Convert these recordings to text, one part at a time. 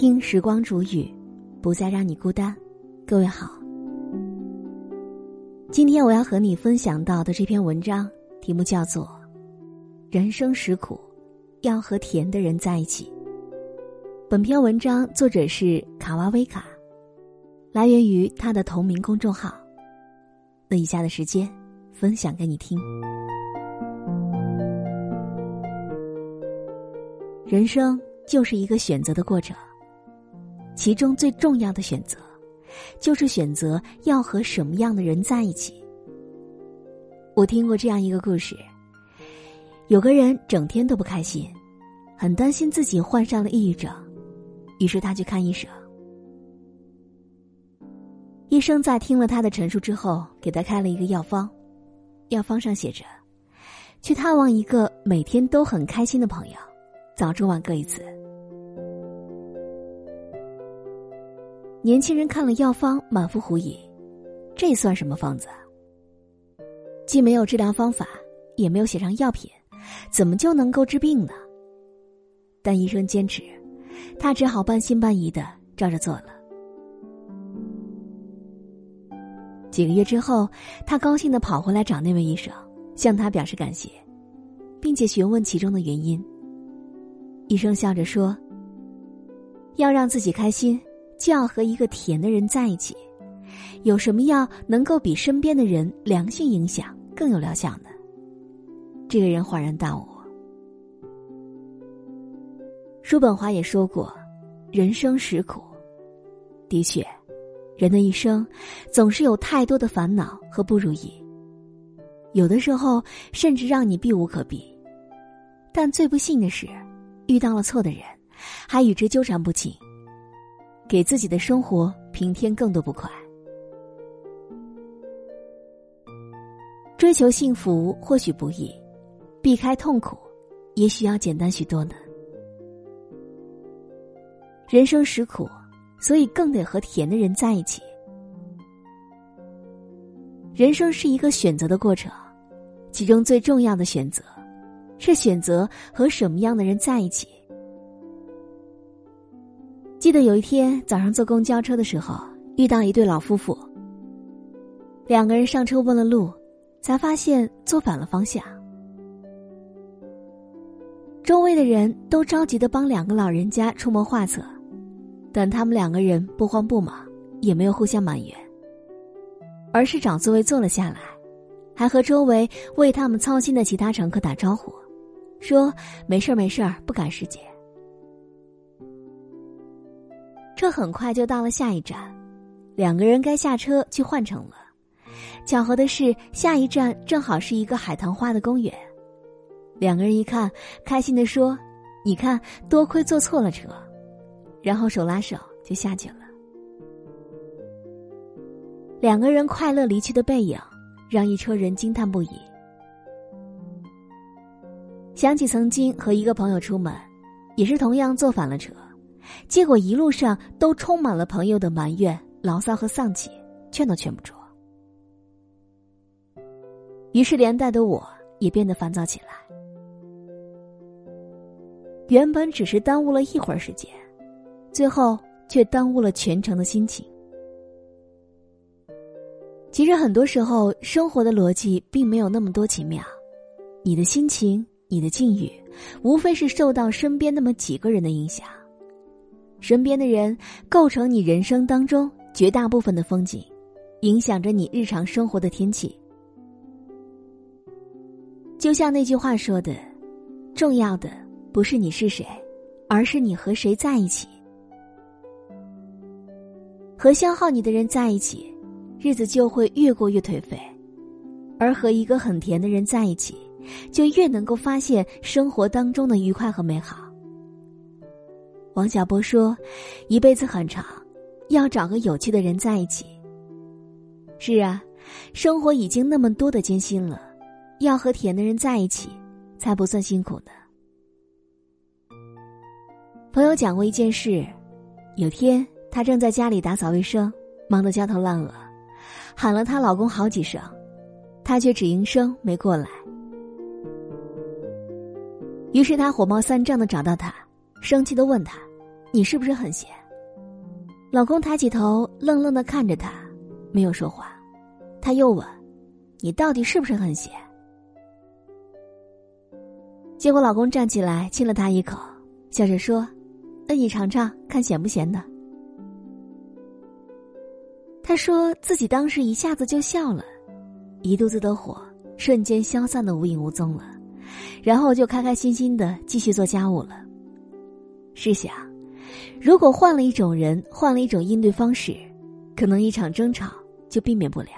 听时光煮雨，不再让你孤单。各位好，今天我要和你分享到的这篇文章题目叫做《人生实苦，要和甜的人在一起》。本篇文章作者是卡瓦威卡，来源于他的同名公众号。那以下的时间，分享给你听。人生就是一个选择的过程，其中最重要的选择，就是选择要和什么样的人在一起。我听过这样一个故事：有个人整天都不开心，很担心自己患上了抑郁症，于是他去看医生。医生在听了他的陈述之后，给他开了一个药方，药方上写着：“去探望一个每天都很开心的朋友。”早中晚各一次。年轻人看了药方，满腹狐疑：这算什么方子？既没有治疗方法，也没有写上药品，怎么就能够治病呢？但医生坚持，他只好半信半疑的照着做了。几个月之后，他高兴的跑回来找那位医生，向他表示感谢，并且询问其中的原因。医生笑着说：“要让自己开心，就要和一个甜的人在一起。有什么药能够比身边的人良性影响更有疗效呢？”这个人恍然大悟。叔本华也说过：“人生实苦。”的确，人的一生总是有太多的烦恼和不如意，有的时候甚至让你避无可避。但最不幸的是。遇到了错的人，还与之纠缠不清，给自己的生活平添更多不快。追求幸福或许不易，避开痛苦，也许要简单许多呢。人生实苦，所以更得和甜的人在一起。人生是一个选择的过程，其中最重要的选择。是选择和什么样的人在一起。记得有一天早上坐公交车的时候，遇到一对老夫妇。两个人上车问了路，才发现坐反了方向。周围的人都着急的帮两个老人家出谋划策，但他们两个人不慌不忙，也没有互相埋怨，而是找座位坐了下来，还和周围为他们操心的其他乘客打招呼。说没事儿没事儿，不赶时间。车很快就到了下一站，两个人该下车去换乘了。巧合的是，下一站正好是一个海棠花的公园。两个人一看，开心的说：“你看，多亏坐错了车。”然后手拉手就下去了。两个人快乐离去的背影，让一车人惊叹不已。想起曾经和一个朋友出门，也是同样坐反了车，结果一路上都充满了朋友的埋怨、牢骚和丧气，劝都劝不住。于是连带的我也变得烦躁起来。原本只是耽误了一会儿时间，最后却耽误了全程的心情。其实很多时候，生活的逻辑并没有那么多奇妙，你的心情。你的境遇，无非是受到身边那么几个人的影响。身边的人构成你人生当中绝大部分的风景，影响着你日常生活的天气。就像那句话说的：“重要的不是你是谁，而是你和谁在一起。”和消耗你的人在一起，日子就会越过越颓废；而和一个很甜的人在一起。就越能够发现生活当中的愉快和美好。王小波说：“一辈子很长，要找个有趣的人在一起。”是啊，生活已经那么多的艰辛了，要和甜的人在一起，才不算辛苦呢。朋友讲过一件事：有天她正在家里打扫卫生，忙得焦头烂额，喊了她老公好几声，他却只应声没过来。于是他火冒三丈的找到他，生气的问他：“你是不是很闲？”老公抬起头，愣愣的看着他，没有说话。他又问：“你到底是不是很闲？”结果老公站起来亲了他一口，笑着说：“那你尝尝，看咸不咸的。”他说自己当时一下子就笑了，一肚子的火瞬间消散的无影无踪了，然后就开开心心的继续做家务了。试想，如果换了一种人，换了一种应对方式，可能一场争吵就避免不了。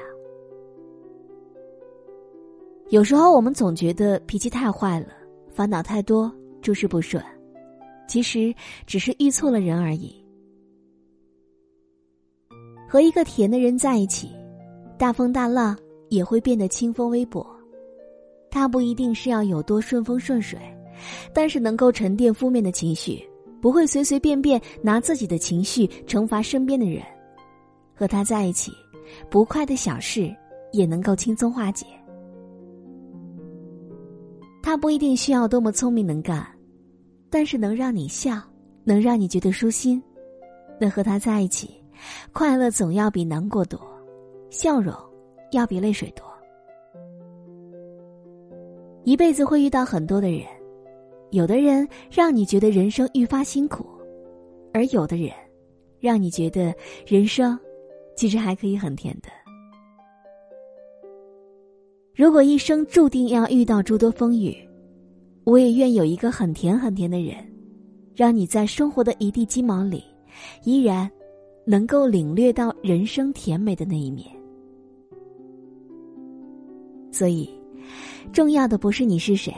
有时候我们总觉得脾气太坏了，烦恼太多，诸事不顺，其实只是遇错了人而已。和一个甜的人在一起，大风大浪也会变得清风微薄。他不一定是要有多顺风顺水，但是能够沉淀负面的情绪，不会随随便便拿自己的情绪惩罚身边的人。和他在一起，不快的小事也能够轻松化解。他不一定需要多么聪明能干，但是能让你笑，能让你觉得舒心，能和他在一起，快乐总要比难过多，笑容要比泪水多。一辈子会遇到很多的人，有的人让你觉得人生愈发辛苦，而有的人，让你觉得人生其实还可以很甜的。如果一生注定要遇到诸多风雨，我也愿有一个很甜很甜的人，让你在生活的一地鸡毛里，依然能够领略到人生甜美的那一面。所以，重要的不是你是谁，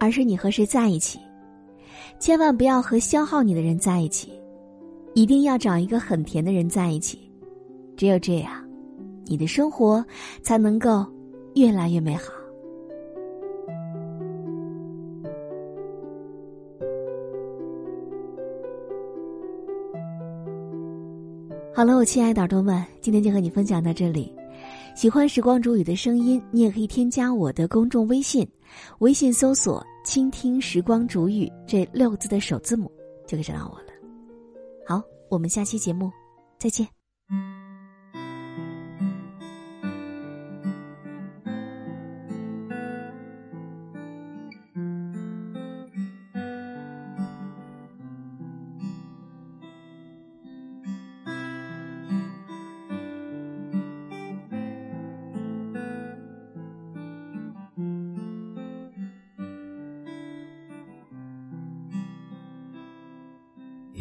而是你和谁在一起。千万不要和消耗你的人在一起，一定要找一个很甜的人在一起。只有这样，你的生活才能够。越来越美好。好了，我亲爱的耳朵们，今天就和你分享到这里。喜欢时光煮雨的声音，你也可以添加我的公众微信，微信搜索“倾听时光煮雨”这六个字的首字母，就可以找到我了。好，我们下期节目再见。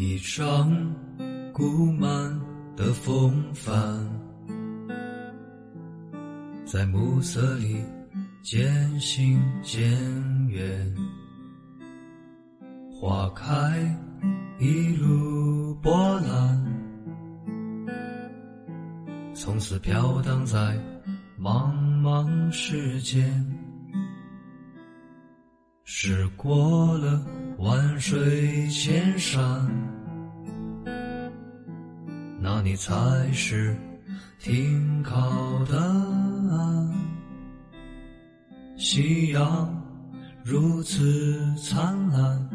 一张古曼的风帆，在暮色里渐行渐远。花开一路波澜，从此飘荡在茫茫世间。驶过了万水千山。那你才是停靠的岸夕阳，如此灿烂。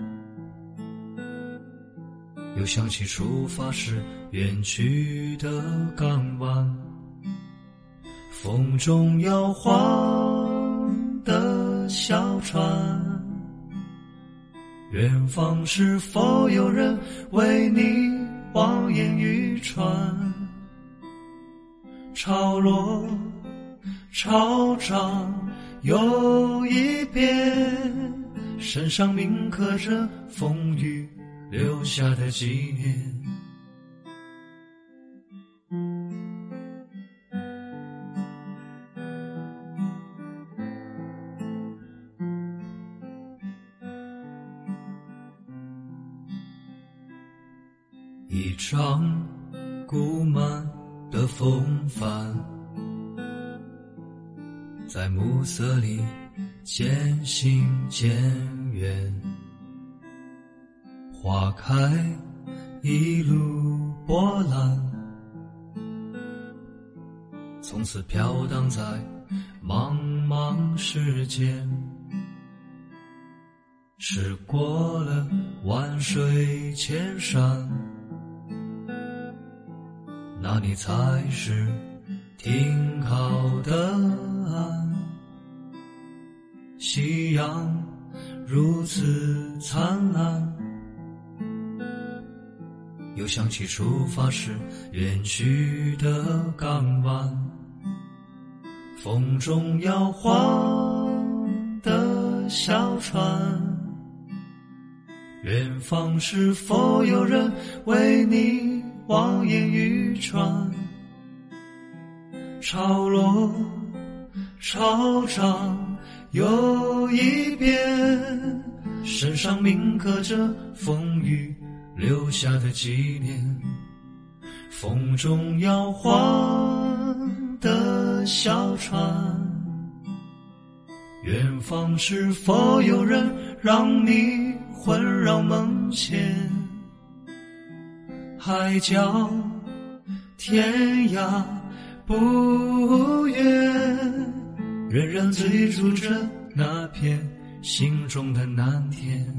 又想起出发时远去的港湾，风中摇晃的小船，远方是否有人为你？望眼欲穿，潮落潮涨又一遍，身上铭刻着风雨留下的纪念。一张古曼的风帆，在暮色里渐行渐远。花开一路波澜，从此飘荡在茫茫世间。驶过了万水千山，那里才是停靠的岸。夕阳如此灿烂，又想起出发时远去的港湾，风中摇晃的小船。远方是否有人为你望眼欲穿？潮落潮涨又一遍，身上铭刻着风雨留下的纪念。风中摇晃的小船，远方是否有人让你？魂绕梦牵，海角天涯不远，仍然追逐着那片心中的蓝天。